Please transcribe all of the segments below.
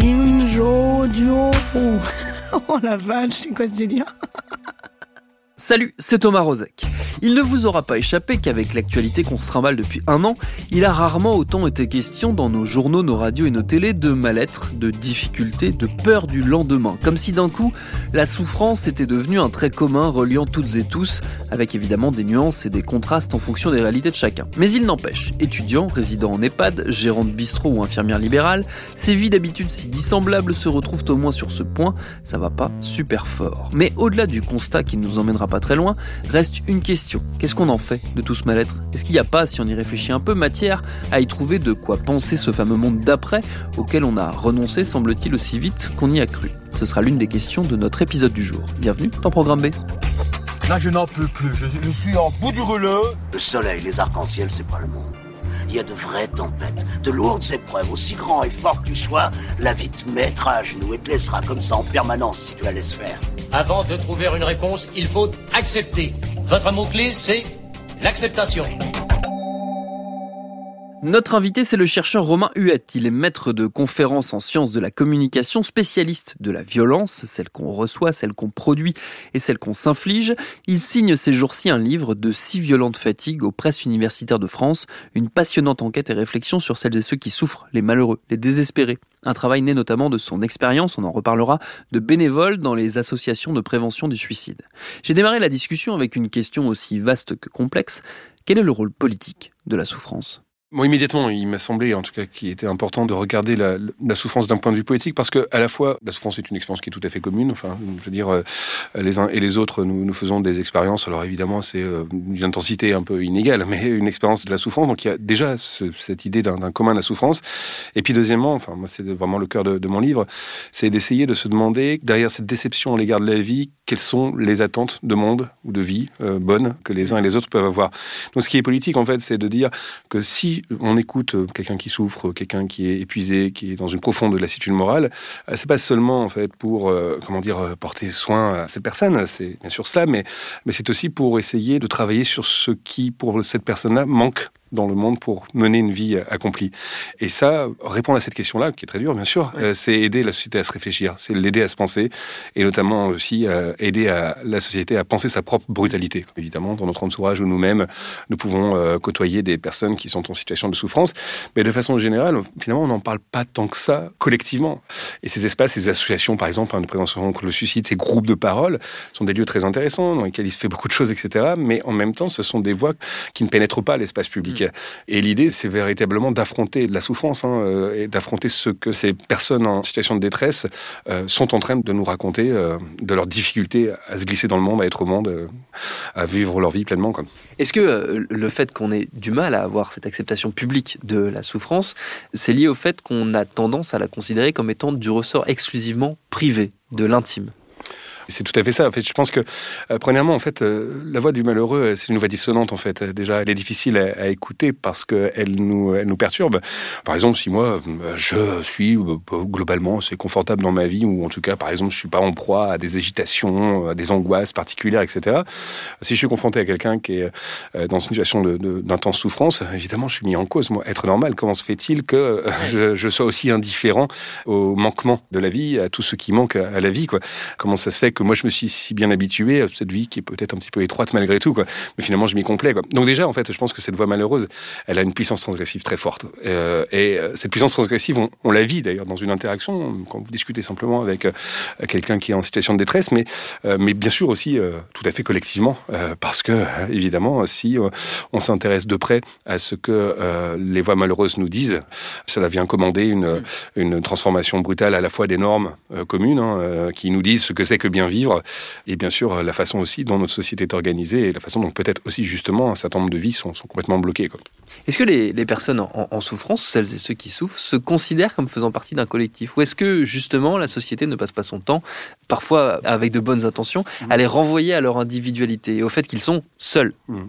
Audio. Oh la vache, c'est quoi ce délire? Salut, c'est Thomas Rozek. Il ne vous aura pas échappé qu'avec l'actualité qu'on se trimballe depuis un an, il a rarement autant été question dans nos journaux, nos radios et nos télés de mal-être, de difficultés, de peur du lendemain. Comme si d'un coup, la souffrance était devenue un trait commun reliant toutes et tous, avec évidemment des nuances et des contrastes en fonction des réalités de chacun. Mais il n'empêche, étudiant, résident en EHPAD, gérant de bistrot ou infirmière libérale, ces vies d'habitude si dissemblables se retrouvent au moins sur ce point, ça va pas super fort. Mais au-delà du constat qui ne nous emmènera pas très loin, reste une question. Qu'est-ce qu'on en fait de tout ce mal-être? Est-ce qu'il n'y a pas, si on y réfléchit un peu, matière à y trouver de quoi penser ce fameux monde d'après auquel on a renoncé, semble-t-il, aussi vite qu'on y a cru? Ce sera l'une des questions de notre épisode du jour. Bienvenue dans Programme B. Là, je n'en peux plus. Je, je suis en bout du rouleau. Le soleil, les arcs-en-ciel, c'est pas le monde. Il y a de vraies tempêtes, de lourdes épreuves, aussi grand et fort que tu sois, la vie te mettra à genoux et te laissera comme ça en permanence si tu la laisses faire. Avant de trouver une réponse, il faut accepter. Votre mot-clé, c'est l'acceptation. Notre invité, c'est le chercheur Romain Huette. Il est maître de conférences en sciences de la communication, spécialiste de la violence, celle qu'on reçoit, celle qu'on produit et celle qu'on s'inflige. Il signe ces jours-ci un livre de si violente fatigue aux presses universitaires de France, une passionnante enquête et réflexion sur celles et ceux qui souffrent, les malheureux, les désespérés. Un travail né notamment de son expérience, on en reparlera, de bénévole dans les associations de prévention du suicide. J'ai démarré la discussion avec une question aussi vaste que complexe. Quel est le rôle politique de la souffrance? Bon, immédiatement, il m'a semblé, en tout cas, qu'il était important de regarder la, souffrance d'un point de vue politique, parce que à la fois, la souffrance est une expérience qui est tout à fait commune. Enfin, je veux dire, euh, les uns et les autres, nous, faisons des expériences. Alors évidemment, c'est euh, d'une intensité un peu inégale, mais une expérience de la souffrance. Donc il y a déjà ce, cette idée d'un commun de la souffrance. Et puis deuxièmement, enfin, moi, c'est vraiment le cœur de, mon livre, c'est d'essayer de se demander derrière cette déception à l'égard de la vie, quelles sont les attentes de monde ou de vie euh, bonnes que les uns et les autres peuvent avoir. Donc ce qui est politique, en fait, c'est de dire que si on écoute euh, quelqu'un qui souffre, quelqu'un qui est épuisé, qui est dans une profonde lassitude morale, euh, c'est pas seulement en fait pour euh, comment dire porter soin à cette personne, c'est bien sûr cela, mais mais c'est aussi pour essayer de travailler sur ce qui pour cette personne-là manque dans le monde pour mener une vie euh, accomplie. Et ça, répondre à cette question-là, qui est très dure, bien sûr, euh, c'est aider la société à se réfléchir, c'est l'aider à se penser, et notamment aussi euh, aider à la société à penser sa propre brutalité. Évidemment, dans notre entourage ou nous-mêmes, nous pouvons côtoyer des personnes qui sont en situation de souffrance, mais de façon générale, finalement, on n'en parle pas tant que ça collectivement. Et ces espaces, ces associations, par exemple, hein, de prévention contre le suicide, ces groupes de parole, sont des lieux très intéressants, dans lesquels il se fait beaucoup de choses, etc. Mais en même temps, ce sont des voix qui ne pénètrent pas l'espace public. Et l'idée, c'est véritablement d'affronter la souffrance hein, euh, et d'affronter ce que ces personnes en situation de détresse euh, sont en train de nous raconter euh, de leurs difficultés à se glisser dans le monde, à être au monde, à vivre leur vie pleinement. Est-ce que le fait qu'on ait du mal à avoir cette acceptation publique de la souffrance, c'est lié au fait qu'on a tendance à la considérer comme étant du ressort exclusivement privé, de l'intime? C'est tout à fait ça. En fait, je pense que, euh, premièrement, en fait, euh, la voix du malheureux, euh, c'est une voix dissonante. En fait, déjà, elle est difficile à, à écouter parce qu'elle nous, elle nous perturbe. Par exemple, si moi, je suis euh, globalement assez confortable dans ma vie, ou en tout cas, par exemple, je suis pas en proie à des agitations, à des angoisses particulières, etc. Si je suis confronté à quelqu'un qui est dans une situation d'intense souffrance, évidemment, je suis mis en cause. Moi, être normal, comment se fait-il que je, je sois aussi indifférent au manquement de la vie, à tout ce qui manque à, à la vie, quoi? Comment ça se fait que moi je me suis si bien habitué à cette vie qui est peut-être un petit peu étroite malgré tout, quoi. Mais finalement, je m'y complais, quoi. Donc déjà, en fait, je pense que cette voie malheureuse, elle a une puissance transgressive très forte. Euh, et euh, cette puissance transgressive, on, on la vit d'ailleurs dans une interaction, quand vous discutez simplement avec euh, quelqu'un qui est en situation de détresse, mais, euh, mais bien sûr aussi tout à fait collectivement, parce que évidemment, si on s'intéresse de près à ce que les voix malheureuses nous disent, cela vient commander une, une transformation brutale à la fois des normes communes, hein, qui nous disent ce que c'est que bien bien vivre, et bien sûr la façon aussi dont notre société est organisée, et la façon dont peut-être aussi justement un certain nombre de vies sont, sont complètement bloquées. Est-ce que les, les personnes en, en, souffrance, celles et ceux qui souffrent, se considèrent comme faisant partie d'un collectif? Ou est-ce que justement la société ne passe pas son temps, parfois avec de bonnes intentions, à les renvoyer à leur individualité et au fait qu'ils sont seuls? Mmh.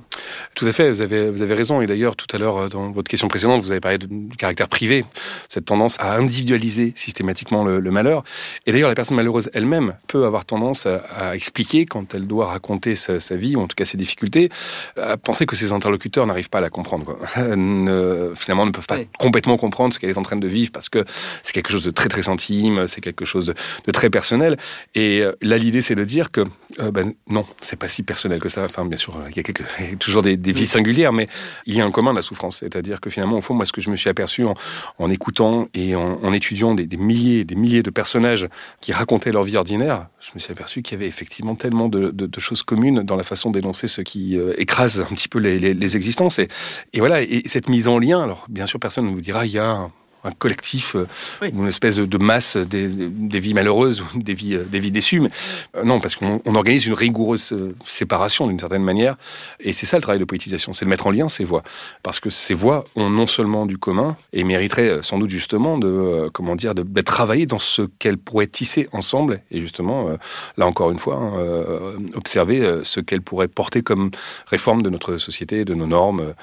Tout à fait, vous avez, vous avez raison. Et d'ailleurs, tout à l'heure, dans votre question précédente, vous avez parlé du caractère privé, cette tendance à individualiser systématiquement le, le malheur. Et d'ailleurs, la personne malheureuse elle-même peut avoir tendance à, à, expliquer, quand elle doit raconter sa, sa, vie, ou en tout cas ses difficultés, à penser que ses interlocuteurs n'arrivent pas à la comprendre. Quoi. ne, finalement ne peuvent pas oui. complètement comprendre ce qu'elle est en train de vivre parce que c'est quelque chose de très très intime, c'est quelque chose de, de, très personnel. Et euh, là, l'idée, c'est de dire que euh, ben, non, c'est pas si personnel que ça. Enfin, bien sûr, il y a, quelques, il y a toujours des, des, vies singulières, mais il y a un commun la souffrance. C'est-à-dire que finalement, au fond, moi, ce que je me suis aperçu en, en écoutant et en, en étudiant des, des, milliers, des milliers de personnages qui racontaient leur vie ordinaire, je me suis aperçu qu'il y avait effectivement tellement de, choses communes dans la façon d'énoncer ce qui euh, écrase un petit peu les existences. Et, et voilà, et cette mise en lien, alors bien sûr, personne ne vous dira, il y a un collectif, oui. une espèce de masse des, des, vies malheureuses des vies, des vies déçues. Mais, euh, non, parce qu'on organise une rigoureuse euh, séparation d'une certaine manière. Et c'est ça le travail de poétisation, c'est de mettre en lien ces voix. Parce que ces voix ont non seulement du commun et mériteraient sans doute justement de, euh, comment dire, de, de travailler dans ce qu'elles pourraient tisser ensemble. Et justement, euh, là encore une fois, hein, euh, observer ce qu'elles pourraient porter comme réforme de notre société, de nos normes,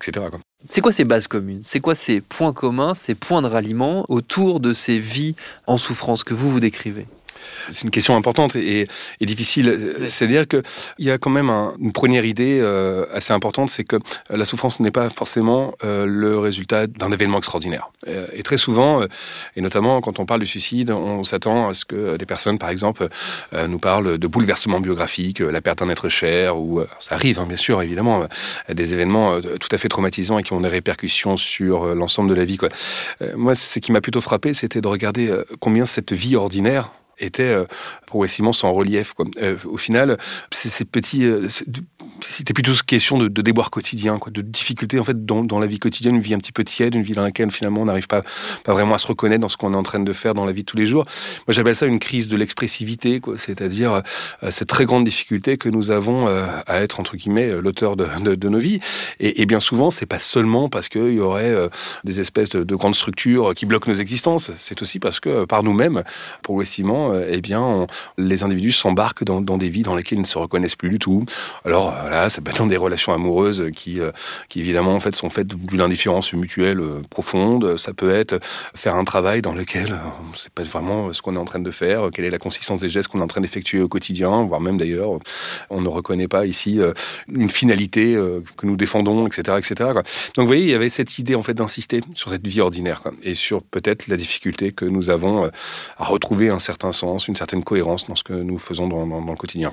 etc. Quoi. C'est quoi ces bases communes? C'est quoi ces points communs, ces points de ralliement autour de ces vies en souffrance que vous vous décrivez? C'est une question importante et, et difficile. C'est-à-dire qu'il y a quand même un, une première idée euh, assez importante, c'est que la souffrance n'est pas forcément euh, le résultat d'un événement extraordinaire. Euh, et très souvent, et notamment quand on parle du suicide, on s'attend à ce que des personnes, par exemple, nous parlent de bouleversements biographiques, la perte d'un être cher, ou ça arrive, hein, bien sûr, évidemment, des événements tout à fait traumatisants et qui ont des répercussions sur l'ensemble de la vie. Quoi. moi, ce qui m'a plutôt frappé, c'était de regarder combien cette vie ordinaire était euh, progressivement sans relief. Quoi. Euh, au final, ces petits, euh, c'était plutôt question de, de déboire quotidien, quoi, de difficultés en fait dans, la vie quotidienne, une vie un petit peu tiède, une vie dans laquelle finalement on n'arrive pas, pas vraiment à se reconnaître dans ce qu'on est en train de faire dans la vie de tous les jours. Moi, j'appelle ça une crise de l'expressivité, c'est-à-dire cette très grande difficulté que nous avons à être entre guillemets l'auteur de, nos vies. Et, bien souvent, c'est pas seulement parce qu'il y aurait des espèces de, grandes structures qui bloquent nos existences. C'est aussi parce que par nous-mêmes, progressivement, eh bien, les individus s'embarquent dans, des vies dans lesquelles ils ne se reconnaissent plus du tout. Alors voilà, ça peut être dans des relations amoureuses qui, euh, qui évidemment en fait sont faites d'une indifférence mutuelle euh, profonde. Ça peut être faire un travail dans lequel euh, on ne sait pas vraiment ce qu'on est en train de faire, quelle est la consistance des gestes qu'on est en train d'effectuer au quotidien, voire même d'ailleurs, on ne reconnaît pas ici une finalité que nous défendons, etc., etc. Donc vous voyez, il y avait cette idée en fait d'insister sur cette vie ordinaire et sur peut-être la difficulté que nous avons à retrouver un certain une certaine cohérence dans ce que nous faisons dans le quotidien.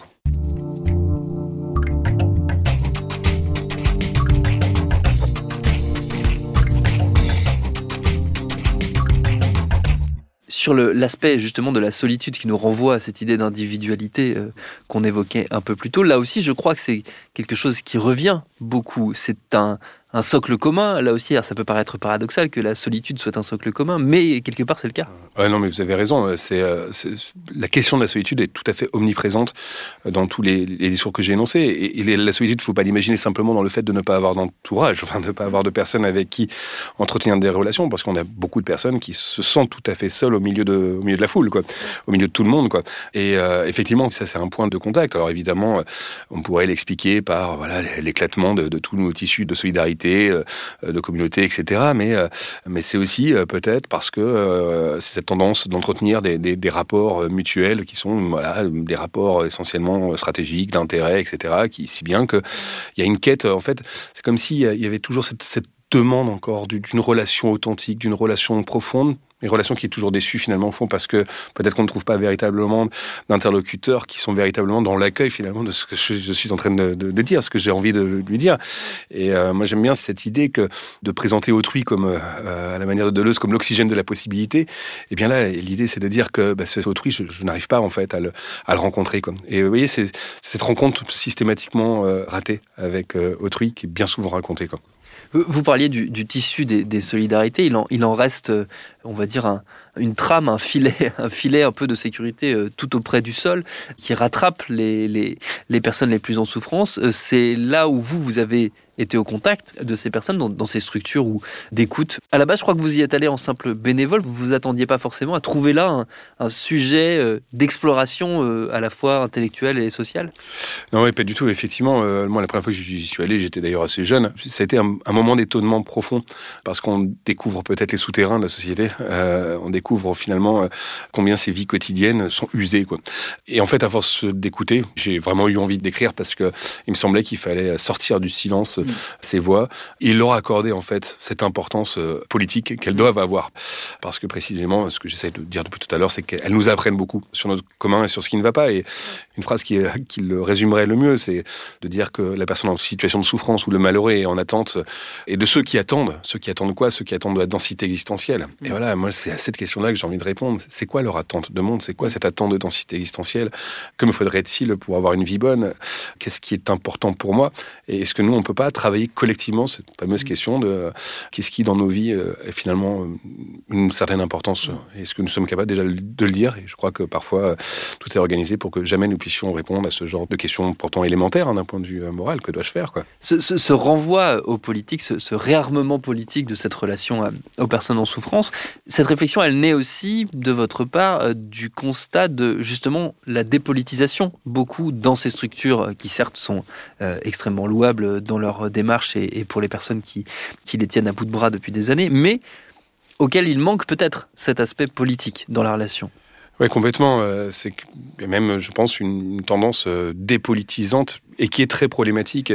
sur l'aspect justement de la solitude qui nous renvoie à cette idée d'individualité euh, qu'on évoquait un peu plus tôt, là aussi je crois que c'est quelque chose qui revient beaucoup. C'est un, un socle commun. Là aussi, ça peut paraître paradoxal que la solitude soit un socle commun, mais quelque part, c'est le cas. Ouais, non, mais vous avez raison. C'est, euh, la question de la solitude est tout à fait omniprésente dans tous les, les discours que j'ai énoncés. Et, la solitude, il ne faut pas l'imaginer simplement dans le fait de ne pas avoir d'entourage, enfin, de ne pas avoir de personnes avec qui entretenir des relations, parce qu'on a beaucoup de personnes qui se sentent tout à fait seules au milieu de, au milieu de la foule, quoi, au milieu de tout le monde, quoi. Et euh, effectivement, ça, c'est un point de contact. Alors évidemment, on pourrait l'expliquer par voilà l'éclatement de tous nos tissus de solidarité euh, de communauté, etc. Mais, euh, mais c'est aussi euh, peut-être parce que c'est cette tendance d'entretenir des, des, rapports mutuels qui sont voilà, des rapports essentiellement stratégiques, d'intérêt, etc. Qui, si bien qu'il y a une quête, en fait, c'est comme s'il y avait toujours cette, cette demande encore d'une relation authentique, d'une relation profonde, une relation qui est toujours déçue finalement au fond parce que peut-être qu'on ne trouve pas véritablement d'interlocuteurs qui sont véritablement dans l'accueil finalement de ce que je, suis en train de, dire, ce que j'ai envie de lui dire. Et euh, moi j'aime bien cette idée que de présenter autrui comme euh, à la manière de Deleuze comme l'oxygène de la possibilité. Et eh bien là l'idée c'est de dire que bah, autrui je, n'arrive pas en fait à le, rencontrer comme. Et vous voyez c'est cette rencontre systématiquement euh, ratée avec autrui qui est bien souvent racontée comme. Vous parliez du, tissu des, solidarités, il en, il en reste, on va dire, un, une trame, un filet, un filet un peu de sécurité euh, tout auprès du sol qui rattrape les, les, les personnes les plus en souffrance. Euh, c'est là où vous, vous avez été au contact de ces personnes dans, dans ces structures ou d'écoute. À la base, je crois que vous y êtes allé en simple bénévole. Vous vous attendiez pas forcément à trouver là un, sujet euh, d'exploration à la fois intellectuelle et sociale. Non, oui, pas du tout. Effectivement, moi, la première fois que j'y suis allé, j'étais d'ailleurs assez jeune. Ça a été un, moment d'étonnement profond parce qu'on découvre peut-être les souterrains de la société. Finalement euh, combien ces vies quotidiennes sont usées. Quoi. Et en fait, à force d'écouter, j'ai vraiment eu envie d'écrire parce que il me semblait qu'il fallait sortir du silence Mm. ces voix et leur accorder en fait cette importance euh, politique qu'elles doivent avoir. Parce que précisément, ce que j'essaie de dire depuis tout à l'heure, c'est qu'elles nous apprennent beaucoup sur notre commun et sur ce qui ne va pas. Et une phrase qui, qui le résumerait le mieux, c'est de dire que la personne en situation de souffrance ou le malheureux est en attente et de ceux qui attendent. Ceux qui attendent quoi? Ceux qui attendent de la densité existentielle. Et voilà, moi, c'est à cette question-là que j'ai envie de répondre. C'est quoi leur attente de monde? C'est quoi cette attente de densité existentielle? Que me faudrait-il pour avoir une vie bonne? Qu'est-ce qui est important pour moi? Et est-ce que nous, on peut pas travailler collectivement cette fameuse question de euh, qu'est-ce qui, dans nos vies, euh, est finalement euh, une certaine importance? Est-ce que nous sommes capables déjà de le dire? Et je crois que parfois, tout est organisé pour que jamais nous puissions répondre à ce genre de questions pourtant élémentaires hein, d'un point de vue moral. Que dois-je faire quoi? Ce, ce- ce renvoi aux politiques, ce, ce réarmement politique de cette relation à- aux personnes en souffrance, cette réflexion, elle aussi de votre part euh, du constat de justement la dépolitisation. Beaucoup dans ces structures euh, qui certes sont euh, extrêmement louables dans leur démarche et, pour les personnes qui, qui les tiennent à bout de bras depuis des années, mais auquel il manque peut-être cet aspect politique dans la relation. Oui, complètement. Euh, C'est même, je pense, une, tendance euh, dépolitisante et qui est très problématique.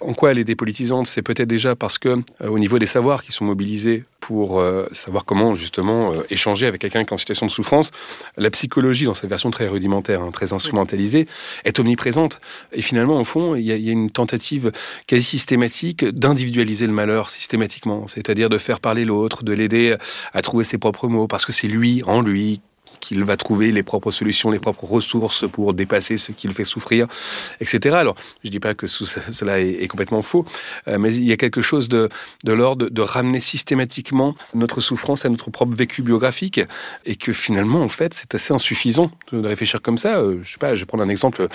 En quoi elle est dépolitisante? C'est peut-être déjà parce que, euh, au niveau des savoirs qui sont mobilisés pour euh, savoir comment justement échanger avec quelqu'un qui est en situation de souffrance, la psychologie, dans sa version très rudimentaire, hein, très instrumentalisée, est omniprésente. Et finalement, au fond, il y a une tentative quasi systématique d'individualiser le malheur systématiquement, c'est-à-dire de faire parler l'autre, de l'aider à trouver ses propres mots, parce que c'est lui, en lui, qu'il va trouver les propres solutions, les propres ressources pour dépasser ce qui le fait souffrir, etc. Alors, je dis pas que cela est, complètement faux, euh, mais il y a quelque chose de, de l'ordre de ramener systématiquement notre souffrance à notre propre vécu biographique, et que finalement, en fait, c'est assez insuffisant de, réfléchir comme ça. Euh, je sais pas, je vais prendre un exemple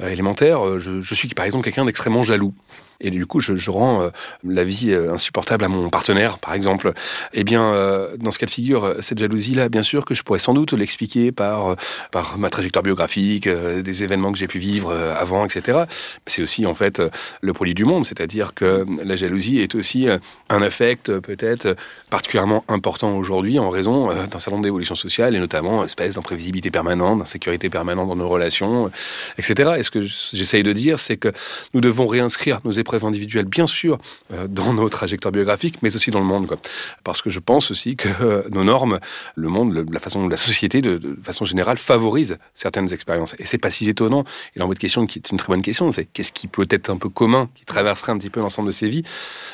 euh, élémentaire. Je suis par exemple quelqu'un d'extrêmement jaloux. Et du coup, je, rends euh, la vie euh, insupportable à mon partenaire, par exemple. Eh bien, euh, dans ce cas de figure, cette jalousie-là, bien sûr que je pourrais sans doute l'expliquer par, par ma trajectoire biographique, des événements que j'ai pu vivre avant, etc. C'est aussi, en fait, le produit du monde. C'est-à-dire que la jalousie est aussi un affect, peut-être, particulièrement important aujourd'hui en raison d'un certain nombre d'évolutions sociales et notamment espèce d'imprévisibilité permanente, d'insécurité permanente dans nos relations, etc. Et ce que j'essaye de dire, c'est que nous devons réinscrire nos épreuves bien sûr, euh, dans nos trajectoires biographiques, mais aussi dans le monde. Quoi. Parce que je pense aussi que euh, nos normes, le monde, la façon la société, de, façon générale, favorise certaines expériences. Et c'est pas si étonnant. Et dans votre question, qui est une très bonne question, c'est qu'est-ce qui peut être un peu commun, qui traverserait un petit peu l'ensemble de ces vies?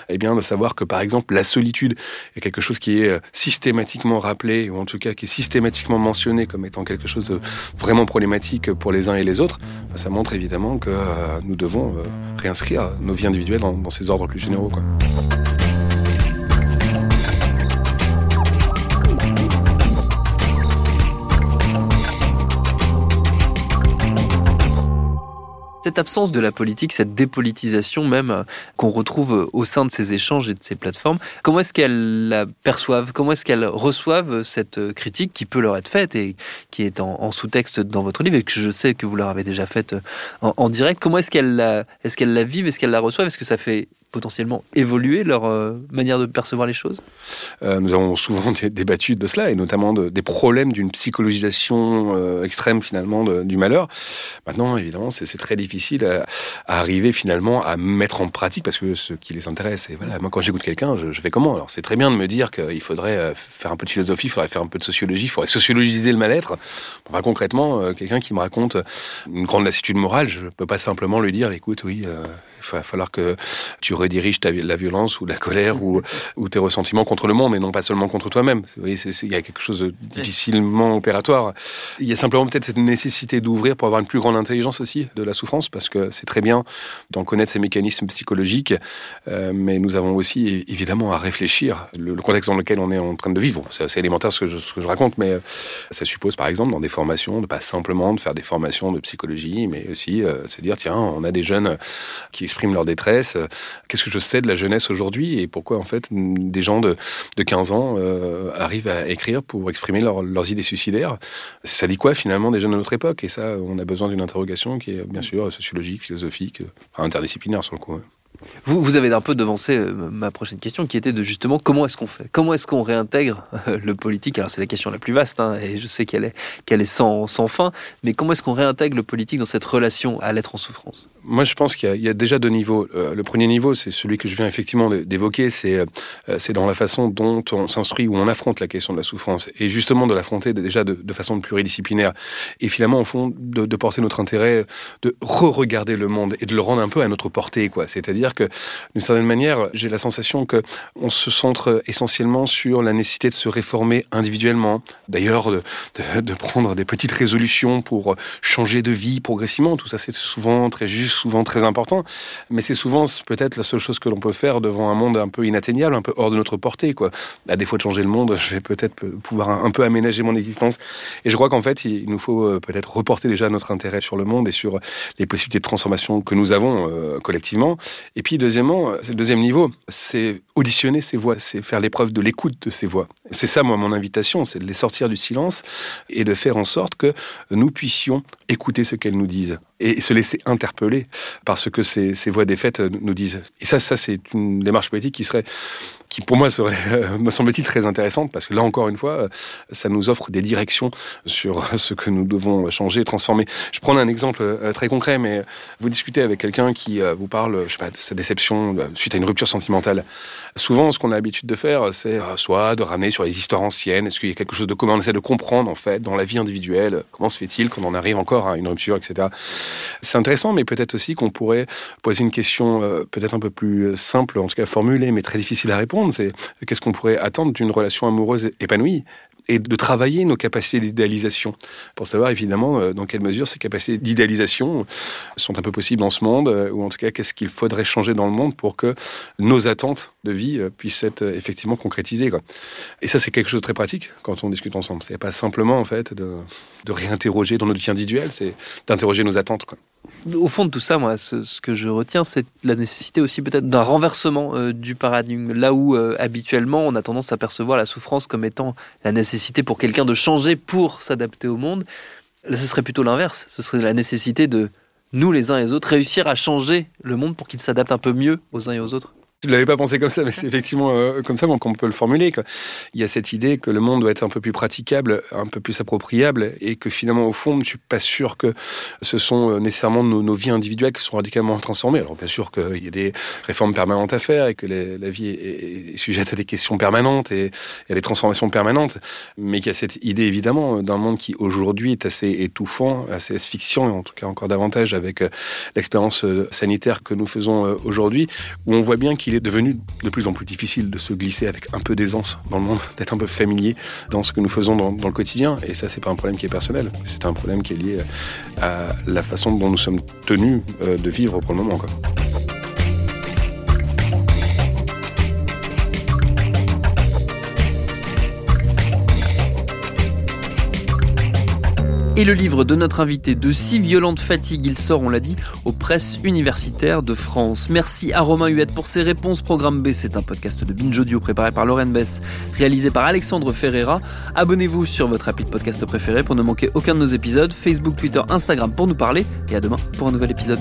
Eh bien, de savoir que, par exemple, la solitude est quelque chose qui est euh, systématiquement rappelé, ou en tout cas qui est systématiquement mentionné comme étant quelque chose de vraiment problématique pour les uns et les autres, bah, ça montre évidemment que nous devons réinscrire nos vies individuelles dans, dans ces ordres plus généraux. Cette absence de la politique, cette dépolitisation même euh, qu'on retrouve euh, au sein de ces échanges et de ces plateformes, comment est-ce qu'elles la perçoivent Comment est-ce qu'elles reçoivent cette euh, critique qui peut leur être faite et qui est en, sous-texte dans votre livre et que je sais que vous leur avez déjà faite en, direct? Comment est-ce qu'elles la, est-ce la vivent? Est-ce qu'elles la reçoivent? Est-ce que ça fait potentiellement évoluer leur euh, manière de percevoir les choses? Euh, nous avons souvent dé- débattu de cela, et notamment de- des problèmes d'une psychologisation euh, extrême finalement du malheur. Maintenant, évidemment, c'est très difficile à, arriver finalement à mettre en pratique, parce que ce qui les intéresse, voilà, moi quand j'écoute quelqu'un, je, fais comment? Alors c'est très bien de me dire qu'il faudrait faire un peu de philosophie, il faudrait faire un peu de sociologie, il faudrait sociologiser le mal-être. Concrètement, quelqu'un qui me raconte une grande lassitude morale, je peux pas simplement lui dire, écoute, oui, va falloir que tu rediriges ta, la violence ou la colère ou, ou tes ressentiments contre le monde et non pas seulement contre toi-même. Vous voyez, il y a quelque chose de difficilement opératoire. Il y a simplement peut-être cette nécessité d'ouvrir pour avoir une plus grande intelligence aussi de la souffrance, parce que c'est très bien d'en connaître ces mécanismes psychologiques, euh, mais nous avons aussi évidemment à réfléchir le, contexte dans lequel on est en train de vivre. C'est assez élémentaire ce que, je, ce que je raconte, mais ça suppose par exemple dans des formations de pas simplement de faire des formations de psychologie, mais aussi euh, se dire tiens, on a des jeunes qui expriment leur détresse. Qu'est-ce que je sais de la jeunesse aujourd'hui et pourquoi en fait des gens de, de 15 ans euh, arrivent à écrire pour exprimer leurs idées suicidaires Ça dit quoi finalement des jeunes de notre époque? Et ça, on a besoin d'une interrogation qui est bien sûr sociologique, philosophique, interdisciplinaire sur le coup. Vous, vous avez un peu devancé euh, ma prochaine question qui était de justement comment est-ce qu'on fait? Comment est-ce qu'on réintègre euh, le politique? Alors c'est la question la plus vaste hein, et je sais qu'elle est, qu'elle est sans fin, mais comment est-ce qu'on réintègre le politique dans cette relation à l'être en souffrance? Moi je pense qu'il y, a déjà deux niveaux. Euh, le premier niveau c'est celui que je viens effectivement d'évoquer, c'est, c'est dans la façon dont on s'instruit ou on affronte la question de la souffrance et justement de l'affronter déjà de, de façon pluridisciplinaire et finalement au fond de, porter notre intérêt, de re-regarder le monde et de le rendre un peu à notre portée. quoi. C'est-à-dire que, d'une certaine manière, j'ai la sensation que on se centre essentiellement sur la nécessité de se réformer individuellement. D'ailleurs, de, prendre des petites résolutions pour changer de vie progressivement. Tout ça, c'est souvent très juste, souvent très important. Mais c'est souvent peut-être la seule chose que l'on peut faire devant un monde un peu inatteignable, un peu hors de notre portée. Quoi. À défaut de changer le monde, je vais peut-être pouvoir un peu aménager mon existence. Et je crois qu'en fait, il nous faut euh, peut-être reporter déjà notre intérêt sur le monde et sur les possibilités de transformation que nous avons euh, collectivement. Et puis, deuxièmement, c'est le deuxième niveau, c'est auditionner ces voix, c'est faire l'épreuve de l'écoute de ces voix. C'est ça, moi, mon invitation, c'est de les sortir du silence et de faire en sorte que nous puissions écouter ce qu'elles nous disent et se laisser interpeller par ce que ces, voix défaites nous disent. Et ça, ça c'est une démarche politique qui serait qui pour moi serait, euh, me semble-t-il, très intéressante, parce que là encore une fois, euh, ça nous offre des directions sur ce que nous devons changer, transformer. Je prends un exemple euh, très concret, mais vous discutez avec quelqu'un qui vous parle, je sais pas, de sa déception suite à une rupture sentimentale. Souvent, ce qu'on a l'habitude de faire, c'est soit de ramener sur les histoires anciennes, est-ce qu'il y a quelque chose de commun, on essaie de comprendre, en fait, dans la vie individuelle, comment se fait-il qu'on en arrive encore à une rupture, etc. C'est intéressant, mais peut-être aussi qu'on pourrait poser une question peut-être un peu plus simple, en tout cas formulée, mais très difficile à répondre. C'est qu'est-ce qu'on pourrait attendre d'une relation amoureuse épanouie? Et de travailler nos capacités d'idéalisation pour savoir évidemment euh, dans quelle mesure ces capacités d'idéalisation sont un peu possibles dans ce monde euh, ou en tout cas qu'est-ce qu'il faudrait changer dans le monde pour que nos attentes de vie euh, puissent être effectivement concrétisées. Et ça c'est quelque chose de très pratique quand on discute ensemble. C'est pas simplement en fait de, de réinterroger dans notre vie individuelle, c'est d'interroger nos attentes au fond de tout ça, moi, ce, que je retiens, c'est la nécessité aussi peut-être d'un renversement euh, du paradigme. Là où euh, habituellement on a tendance à percevoir la souffrance comme étant la nécessité pour quelqu'un de changer pour s'adapter au monde, là, ce serait plutôt l'inverse. Ce serait la nécessité de nous, les uns et les autres, réussir à changer le monde pour qu'il s'adapte un peu mieux aux uns et aux autres. Je ne l'avais pas pensé comme ça, mais c'est effectivement euh, comme ça qu'on peut le formuler. Il y a cette idée que le monde doit être un peu plus praticable, un peu plus appropriable, et que finalement, au fond, je ne suis pas sûr que ce sont euh, nécessairement nos, vies individuelles qui sont radicalement transformées. Alors bien sûr qu'il y a des réformes permanentes à faire et que la vie est, est, sujette à des questions permanentes et, et à des transformations permanentes, mais qu'il y a cette idée évidemment d'un monde qui aujourd'hui est assez étouffant, assez asphyxiant, et en tout cas encore davantage avec euh, l'expérience sanitaire que nous faisons aujourd'hui, où on voit bien qu'il est devenu de plus en plus difficile de se glisser avec un peu d'aisance dans le monde, d'être un peu familier dans ce que nous faisons dans, le quotidien. Et ça, c'est pas un problème qui est personnel, c'est un problème qui est lié à la façon dont nous sommes tenus euh, de vivre pour le moment. Et le livre de notre invité, De si violente fatigue, il sort, on l'a dit, aux presses universitaires de France. Merci à Romain Huette pour ses réponses. Programme B, c'est un podcast de Binge Audio préparé par Lauren Bess, réalisé par Alexandre Ferreira. Abonnez-vous sur votre appli de podcast préféré pour ne manquer aucun de nos épisodes. Facebook, Twitter, Instagram pour nous parler. Et à demain pour un nouvel épisode.